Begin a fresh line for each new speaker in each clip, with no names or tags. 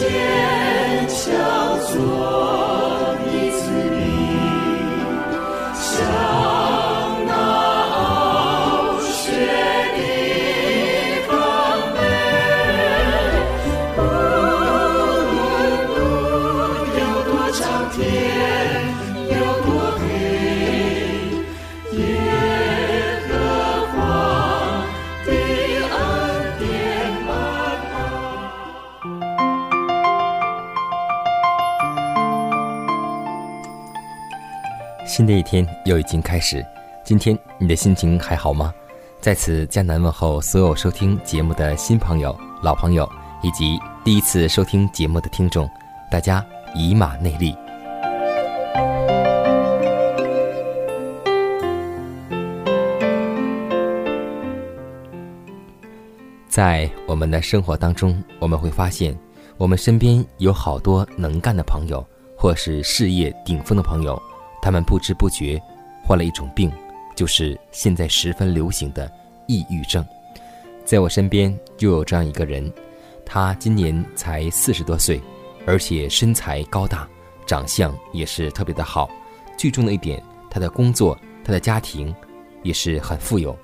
坚强做。一天又已经开始，今天你的心情还好吗？在此，江南问候所有收听节目的新朋友、老朋友，以及第一次收听节目的听众，大家以马内利。在我们的生活当中，我们会发现，我们身边有好多能干的朋友，或是事业顶峰的朋友。他们不知不觉患了一种病，就是现在十分流行的抑郁症。在我身边就有这样一个人，他今年才四十多岁，而且身材高大，长相也是特别的好。最重的一点，他的工作、他的家庭也是很富有。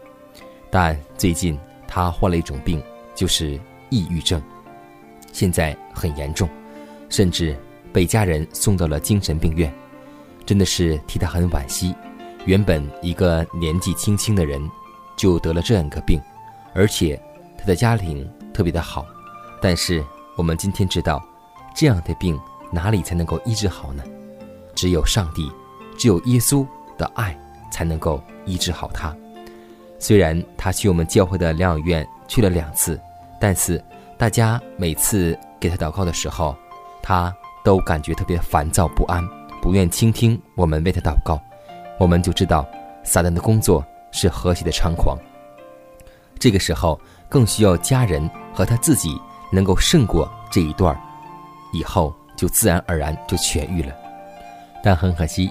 但最近他患了一种病，就是抑郁症，现在很严重，甚至被家人送到了精神病院。真的是替他很惋惜，原本一个年纪轻轻的人，就得了这样一个病，而且他的家庭特别的好，但是我们今天知道，这样的病哪里才能够医治好呢？只有上帝，只有耶稣的爱才能够医治好他。虽然他去我们教会的疗养院去了两次，但是大家每次给他祷告的时候，他都感觉特别烦躁不安。不愿倾听我们为他祷告，我们就知道撒旦的工作是何其的猖狂。这个时候更需要家人和他自己能够胜过这一段以后就自然而然就痊愈了。但很可惜，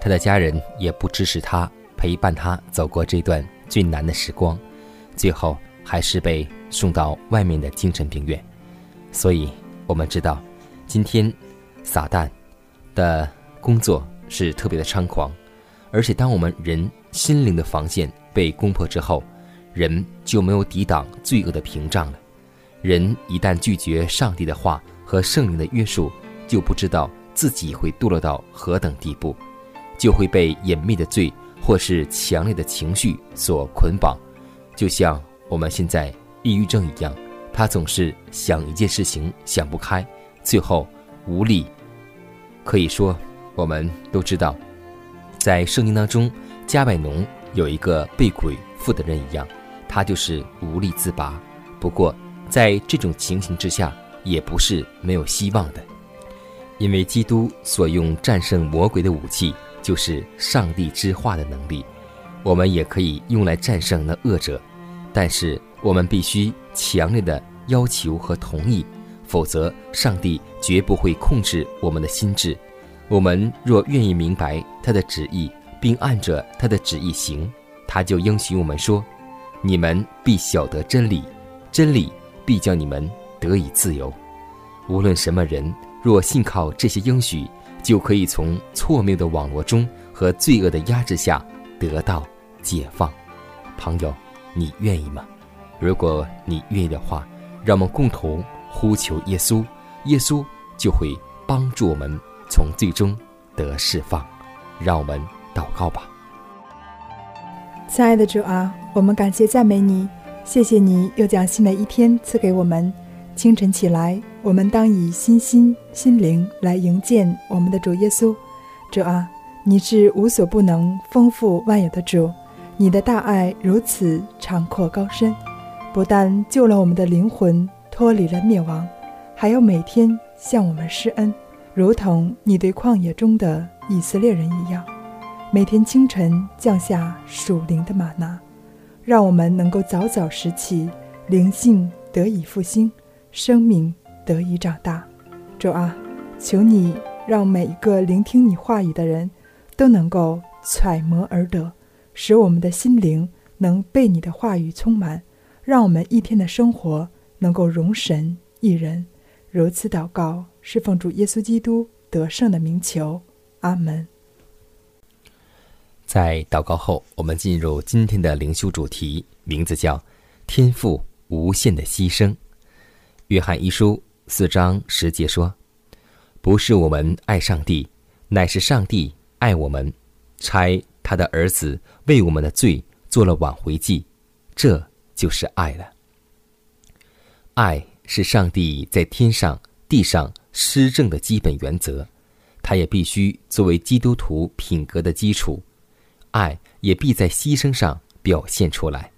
他的家人也不支持他陪伴他走过这段最难的时光，最后还是被送到外面的精神病院。所以，我们知道，今天撒旦的。工作是特别的猖狂，而且当我们人心灵的防线被攻破之后，人就没有抵挡罪恶的屏障了。人一旦拒绝上帝的话和圣灵的约束，就不知道自己会堕落到何等地步，就会被隐秘的罪或是强烈的情绪所捆绑，就像我们现在抑郁症一样，他总是想一件事情想不开，最后无力，可以说。我们都知道，在圣经当中，加百农有一个被鬼附的人一样，他就是无力自拔。不过，在这种情形之下，也不是没有希望的，因为基督所用战胜魔鬼的武器就是上帝之话的能力，我们也可以用来战胜那恶者。但是，我们必须强烈的要求和同意，否则上帝绝不会控制我们的心智。我们若愿意明白他的旨意，并按着他的旨意行，他就应许我们说：“你们必晓得真理，真理必叫你们得以自由。”无论什么人，若信靠这些应许，就可以从错谬的网络中和罪恶的压制下得到解放。朋友，你愿意吗？如果你愿意的话，让我们共同呼求耶稣，耶稣就会帮助我们。从最终得释放，让我们祷告吧。
亲爱的主啊，我们感谢赞美你，谢谢你又将新的一天赐给我们。清晨起来，我们当以心心心灵来迎接我们的主耶稣。主啊，你是无所不能、丰富万有的主，你的大爱如此长阔高深，不但救了我们的灵魂脱离了灭亡，还要每天向我们施恩，如同你对旷野中的以色列人一样，每天清晨降下属灵的玛纳，让我们能够早早拾起，灵性得以复兴，生命得以长大。主啊，求你。让每一个聆听你话语的人，都能够揣摩而得，使我们的心灵能被你的话语充满，让我们一天的生活能够容神一人。如此祷告，是奉主耶稣基督得胜的名求。阿门。
在祷告后，我们进入今天的灵修主题，名字叫“天赋无限的牺牲”。约翰一书四章十节说。不是我们爱上帝，乃是上帝爱我们，差他的儿子为我们的罪做了挽回祭，这就是爱了。爱是上帝在天上地上施政的基本原则，它也必须作为基督徒品格的基础。爱也必在牺牲上表现出来。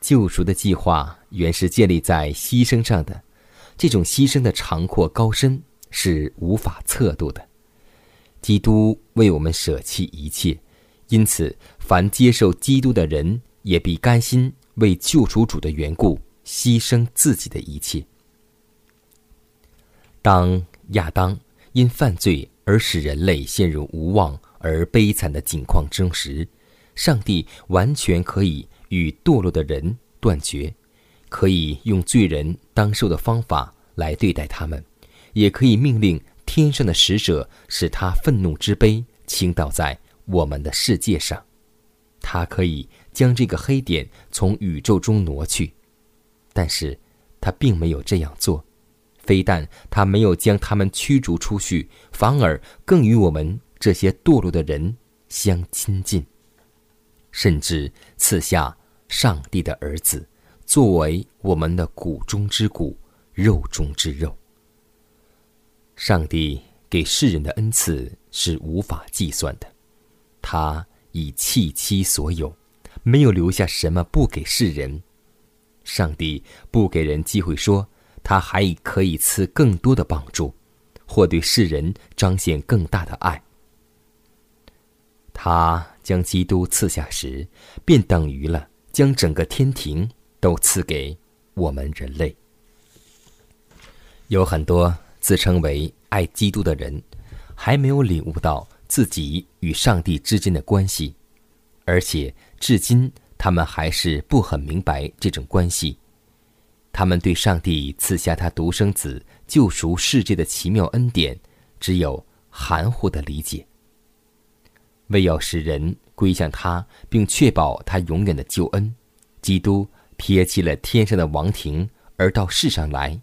救赎的计划原是建立在牺牲上的，这种牺牲的长阔高深。是无法测度的。基督为我们舍弃一切，因此，凡接受基督的人也必甘心为救赎主的缘故牺牲自己的一切。当亚当因犯罪而使人类陷入无望而悲惨的境况中时，上帝完全可以与堕落的人断绝，可以用罪人当受的方法来对待他们。也可以命令天上的使者使他愤怒之杯倾倒在我们的世界上，他可以将这个黑点从宇宙中挪去，但是他并没有这样做。非但他没有将他们驱逐出去，反而更与我们这些堕落的人相亲近，甚至赐下上帝的儿子，作为我们的骨中之骨，肉中之肉。上帝给世人的恩赐是无法计算的，他已弃妻所有，没有留下什么不给世人。上帝不给人机会说，他还可以赐更多的帮助，或对世人彰显更大的爱。他将基督赐下时，便等于了将整个天庭都赐给我们人类。有很多。自称为爱基督的人，还没有领悟到自己与上帝之间的关系，而且至今他们还是不很明白这种关系。他们对上帝赐下他独生子救赎世界的奇妙恩典，只有含糊的理解。为要使人归向他，并确保他永远的救恩，基督撇弃了天上的王庭，而到世上来。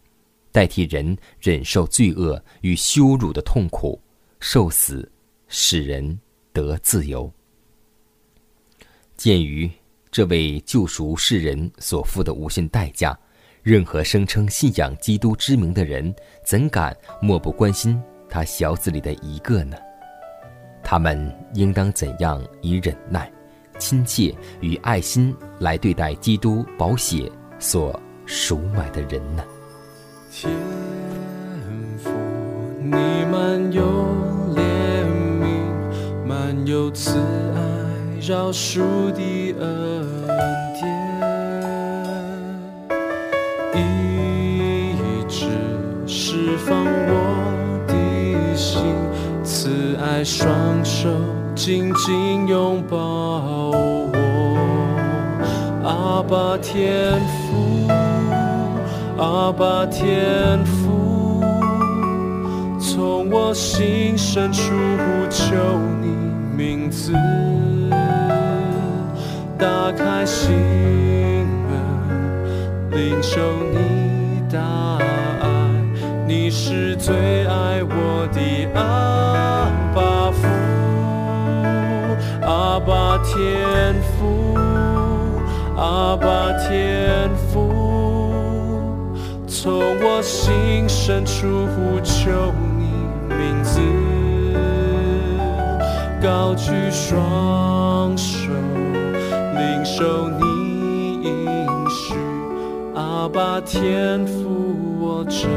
代替人忍受罪恶与羞辱的痛苦，受死，使人得自由。鉴于这位救赎世人所付的无限代价，任何声称信仰基督之名的人，怎敢漠不关心他小子里的一个呢？他们应当怎样以忍耐、亲切与爱心来对待基督宝血所赎买的人呢？
天父，你满有怜悯，满有慈爱，饶恕的恩放我的心，慈爱双手紧紧拥抱我，阿爸天父。阿爸天父，从我心深处呼求你名字，打开心门，领受你大爱，你是最爱我的阿爸父，阿爸天父，阿爸天父。从我心深处呼求你名字，高举双手，领受你应许，阿爸天父，我真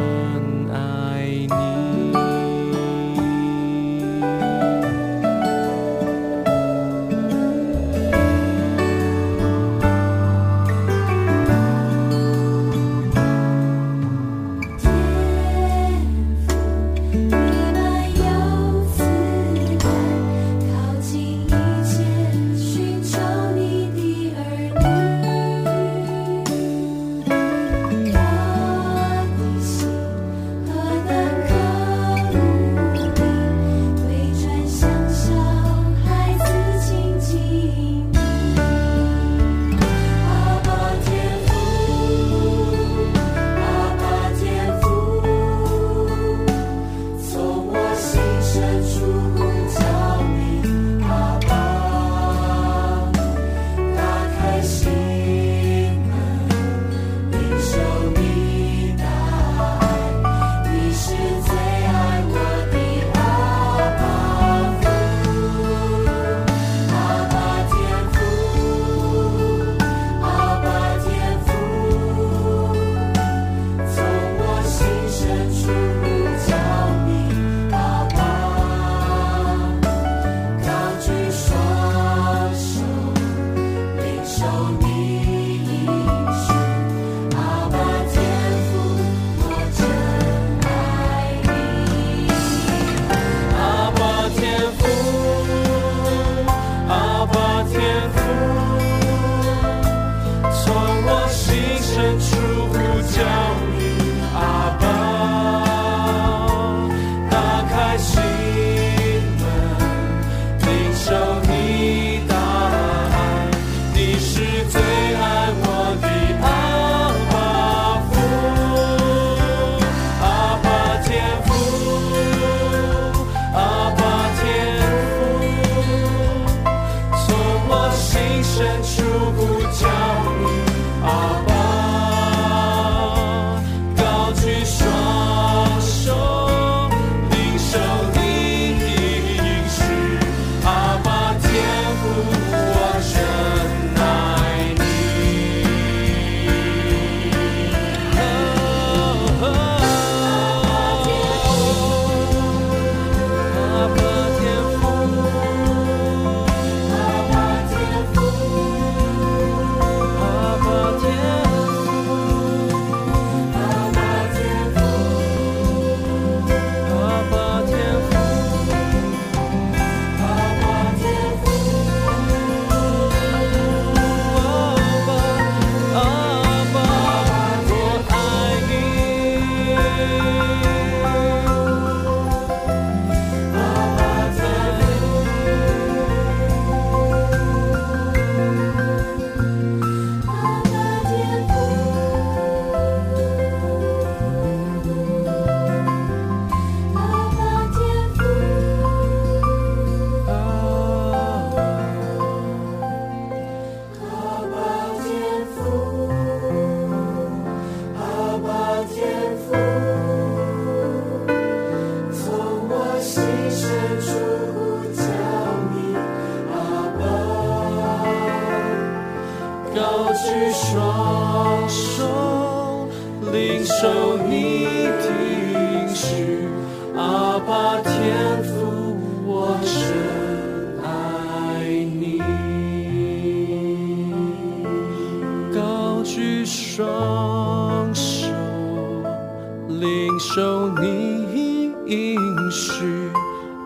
许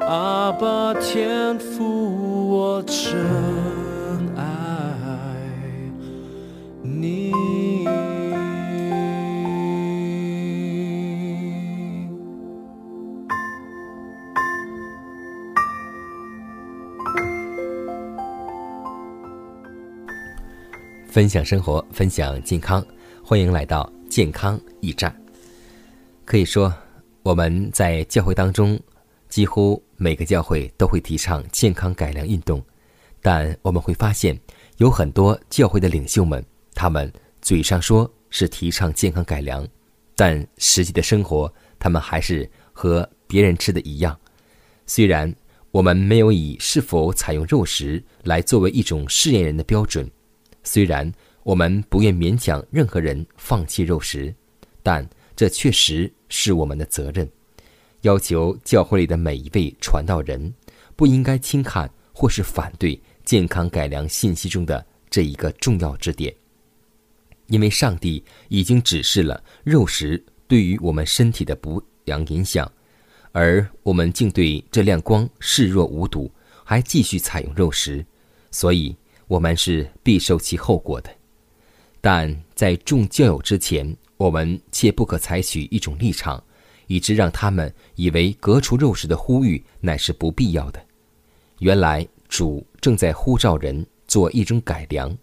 阿爸天赋我真爱你
分享生活，分享健康，欢迎来到健康驿站。可以说，我们在教会当中，几乎每个教会都会提倡健康改良运动，但我们会发现，有很多教会的领袖们，他们嘴上说是提倡健康改良，但实际的生活，他们还是和别人吃的一样。虽然我们没有以是否采用肉食来作为一种试验人的标准。虽然我们不愿勉强任何人放弃肉食，但这确实是我们的责任。要求教会里的每一位传道人不应该轻看或是反对健康改良信息中的这一个重要支点，因为上帝已经指示了肉食对于我们身体的不良影响，而我们竟对这亮光视若无睹，还继续采用肉食，所以我们是必受其后果的。但在众教友之前，我们切不可采取一种立场。以致让他们以为革除肉食的呼吁乃是不必要的。原来主正在呼召人做一种改良，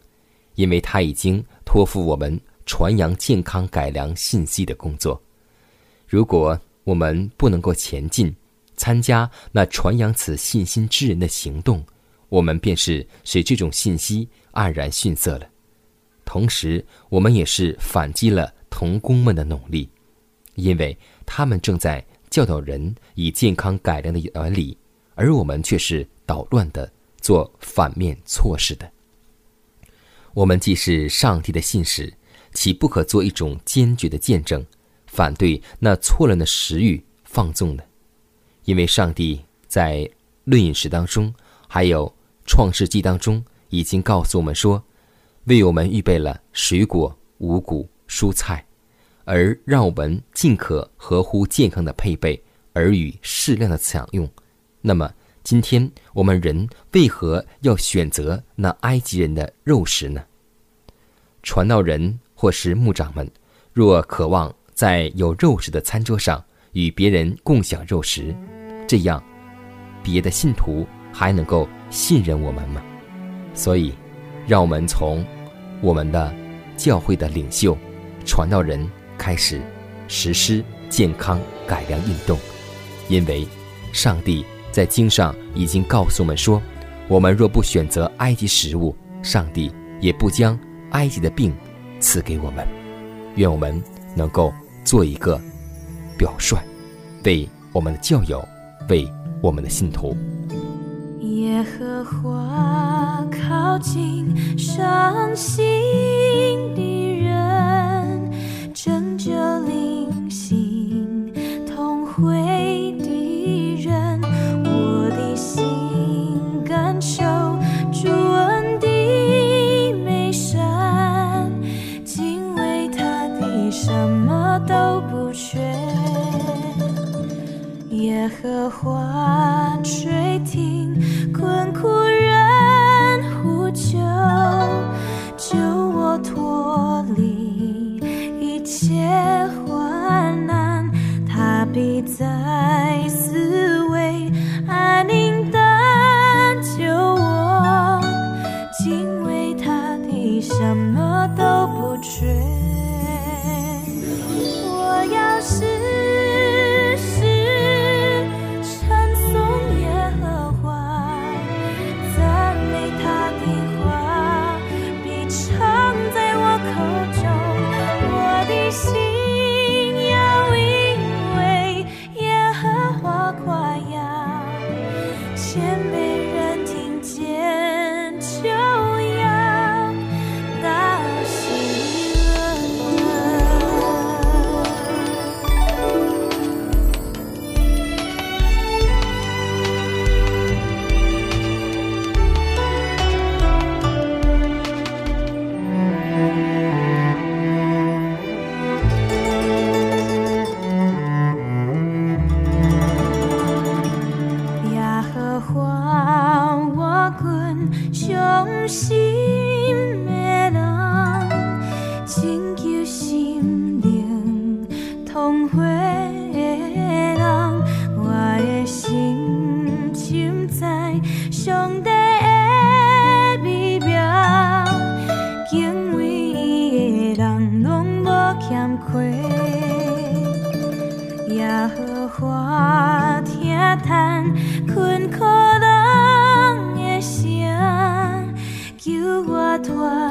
因为他已经托付我们传扬健康改良信息的工作。如果我们不能够前进，参加那传扬此信心之人的行动，我们便是使这种信息黯然逊色了。同时，我们也是反击了童工们的努力，因为。他们正在教导人以健康改良的原理，而我们却是捣乱的，做反面错事的。我们既是上帝的信使，岂不可做一种坚决的见证，反对那错乱的食欲放纵呢？因为上帝在论饮食当中，还有创世纪当中，已经告诉我们说，为我们预备了水果、五谷、蔬菜。而让我们尽可合乎健康的配备，而与适量的享用。那么，今天我们人为何要选择那埃及人的肉食呢？传道人或是牧长们，若渴望在有肉食的餐桌上与别人共享肉食，这样别的信徒还能够信任我们吗？所以，让我们从我们的教会的领袖、传道人。开始实施健康改良运动，因为上帝在经上已经告诉我们说，我们若不选择埃及食物，上帝也不将埃及的病赐给我们。愿我们能够做一个表率，为我们的教友，为我们的信徒。
耶和华靠近伤心的的花。见面。开，夜雨花听叹，困苦人的声，求我。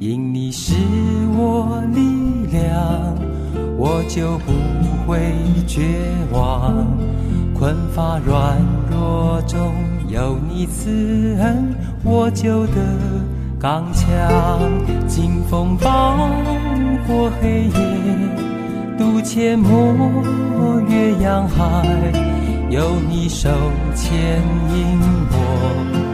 因你是我力量，我就不会绝望。困乏软弱中有你慈恩，我就得刚强。经风暴过黑夜，渡阡陌越洋海，有你手牵引我，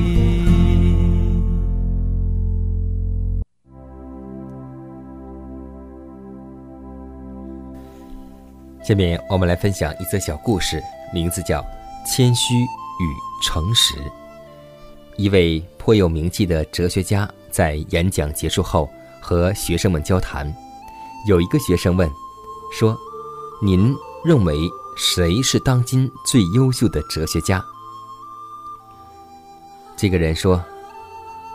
下面我们来分享一则小故事，名字叫《谦虚与诚实》。一位颇有名气的哲学家在演讲结束后和学生们交谈，有一个学生问：“说，您认为谁是当今最优秀的哲学家？”这个人说：“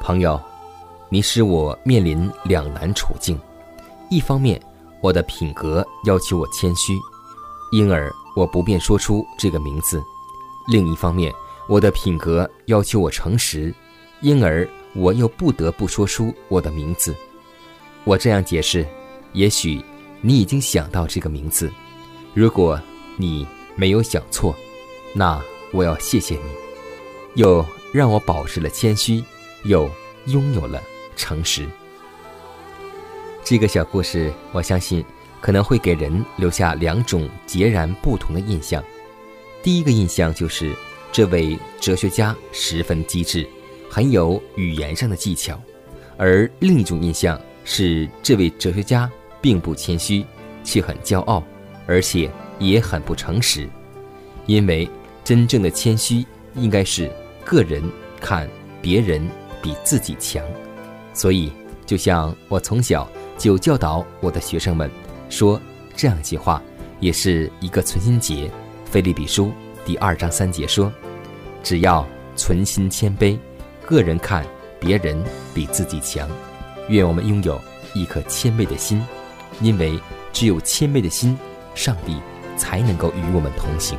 朋友，你使我面临两难处境。一方面，我的品格要求我谦虚，因而我不便说出这个名字；另一方面，”我的品格要求我诚实，因而我又不得不说出我的名字。我这样解释，也许你已经想到这个名字。如果你没有想错，那我要谢谢你，又让我保持了谦虚，又拥有了诚实。这个小故事，我相信可能会给人留下两种截然不同的印象。第一个印象就是。这位哲学家十分机智，很有语言上的技巧，而另一种印象是，这位哲学家并不谦虚，却很骄傲，而且也很不诚实。因为真正的谦虚应该是个人看别人比自己强，所以就像我从小就教导我的学生们说这样一句话，也是一个存心节，《菲利比书》第二章三节说。只要存心谦卑，个人看别人比自己强。愿我们拥有一颗谦卑的心，因为只有谦卑的心，上帝才能够与我们同行。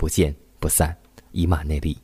不见不散，以马内利。